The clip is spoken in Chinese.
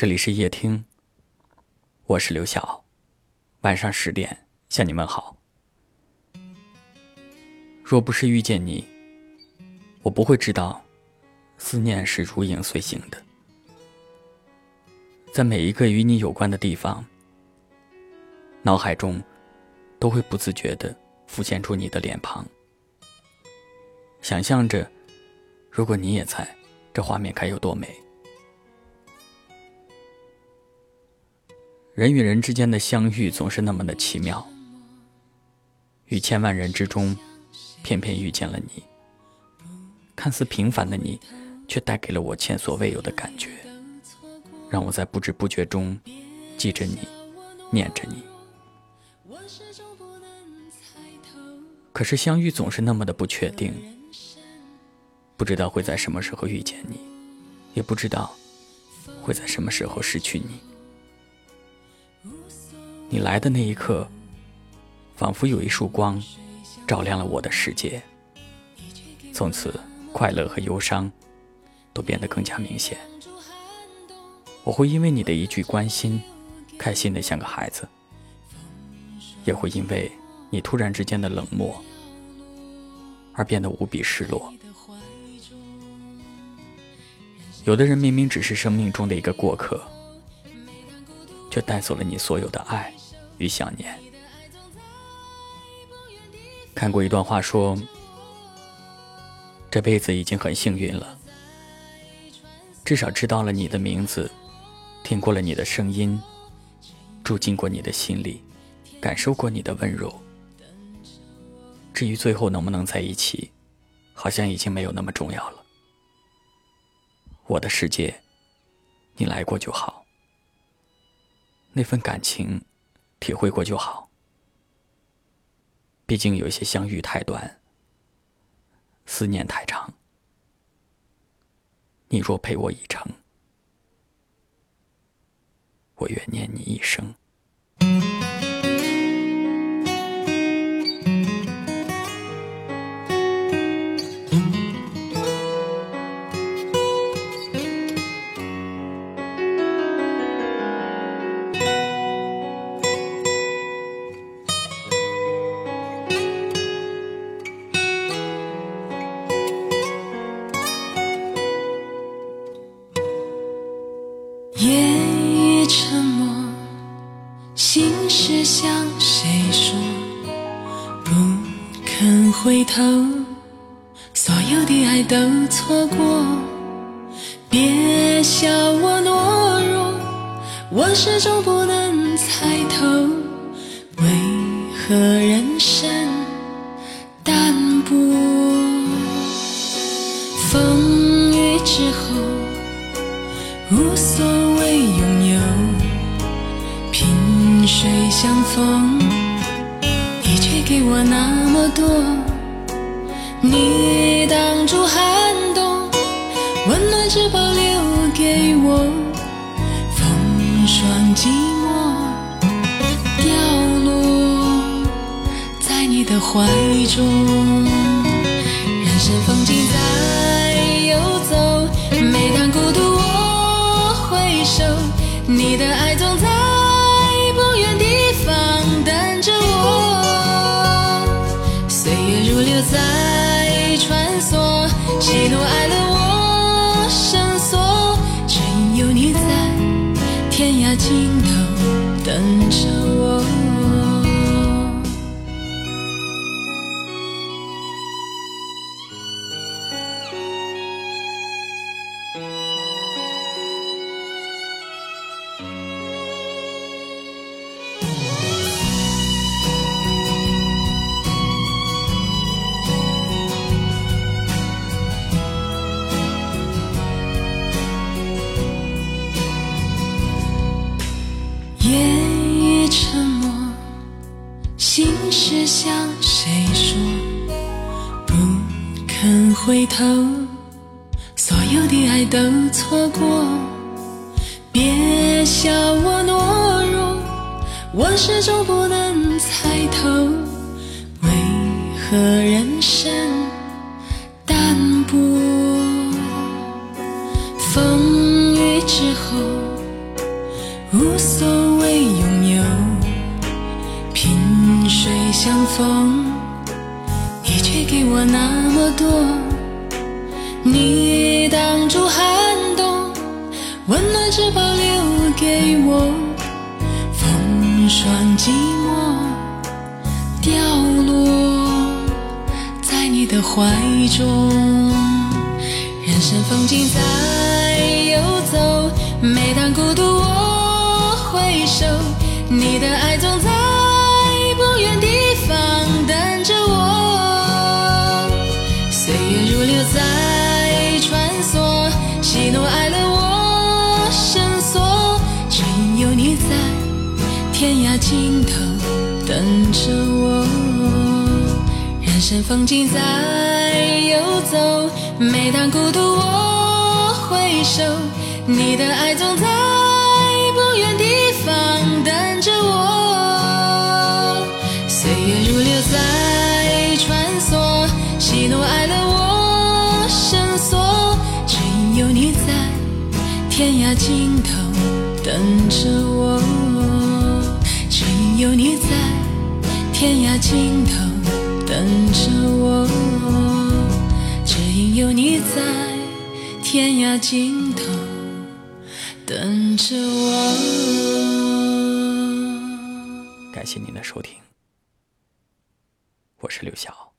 这里是夜听，我是刘晓。晚上十点向你问好。若不是遇见你，我不会知道思念是如影随形的，在每一个与你有关的地方，脑海中都会不自觉的浮现出你的脸庞，想象着如果你也在，这画面该有多美。人与人之间的相遇总是那么的奇妙，于千万人之中，偏偏遇见了你。看似平凡的你，却带给了我前所未有的感觉，让我在不知不觉中记着你，念着你。可是相遇总是那么的不确定，不知道会在什么时候遇见你，也不知道会在什么时候失去你。你来的那一刻，仿佛有一束光，照亮了我的世界。从此，快乐和忧伤都变得更加明显。我会因为你的一句关心，开心的像个孩子；也会因为你突然之间的冷漠，而变得无比失落。有的人明明只是生命中的一个过客，却带走了你所有的爱。与想念。看过一段话，说：“这辈子已经很幸运了，至少知道了你的名字，听过了你的声音，住进过你的心里，感受过你的温柔。至于最后能不能在一起，好像已经没有那么重要了。我的世界，你来过就好。那份感情。”体会过就好。毕竟有些相遇太短，思念太长。你若陪我一程，我愿念你一生。夜已沉默心事向谁说？不肯回头，所有的爱都错过。别笑我懦弱，我始终不能猜透，为何人生淡薄？风雨之后，所谓拥有。萍水相逢，你却给我那么多。你挡住寒冬，温暖只保留给我。风霜寂寞，掉落在你的怀中。人生风景在你的爱总在不远地方等着我。岁月如流在穿梭喜怒哀乐回头，所有的爱都错过。别笑我懦弱，我始终不能猜透，为何人生淡薄？风雨之后，无所谓拥有，萍水相逢，你却给我那么多。只保留给我。风霜寂寞，掉落在你的怀中。人生风景在游走，每当孤独我回首，你的爱总在不远地方等着我。岁月如流在穿梭，喜怒哀乐天涯尽头等着我。人生风景在游走，每当孤独我回首，你的爱总在不远地方等着我。岁月如流在穿梭，喜怒哀乐我深锁，只因有你在天涯尽头等着我，尽头等着我，只因有你在天涯尽头等着我。感谢您的收听，我是刘晓。